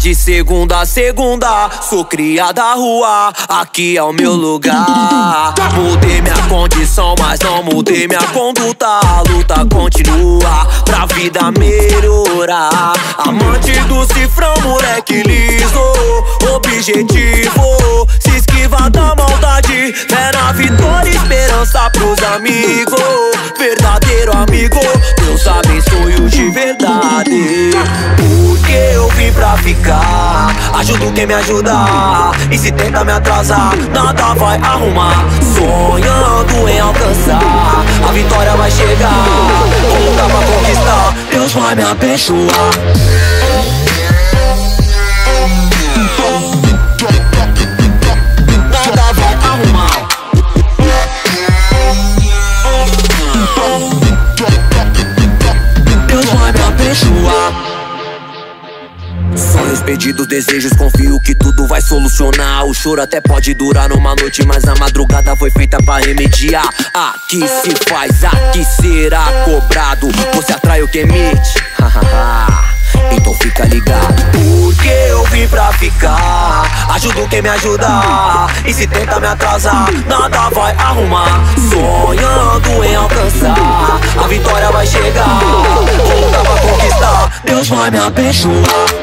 de segunda a segunda. Sou cria da rua, aqui é o meu lugar. Mudei minha condição, mas não mudei minha conduta. A luta continua pra vida melhorar. Amante do cifrão, moleque liso. Objetivo, se esquiva da maldade. Fé na vitória, esperança pros amigos. Pra ficar. Ajudo quem me ajudar. E se tenta me atrasar, nada vai arrumar. Sonhando em alcançar, a vitória vai chegar. Lutar pra conquistar, Deus vai me abençoar. Sonhos, pedidos, desejos, confio que tudo vai solucionar. O choro até pode durar numa noite, mas a madrugada foi feita pra remediar. Aqui se faz, aqui será cobrado. Você atrai o que emite. então fica ligado. Porque eu vim pra ficar. Ajudo quem me ajudar. E se tenta me atrasar, nada vai arrumar. Sonhando em alcançar, a vitória vai chegar. Vou lutar pra conquistar, Deus vai me abençoar.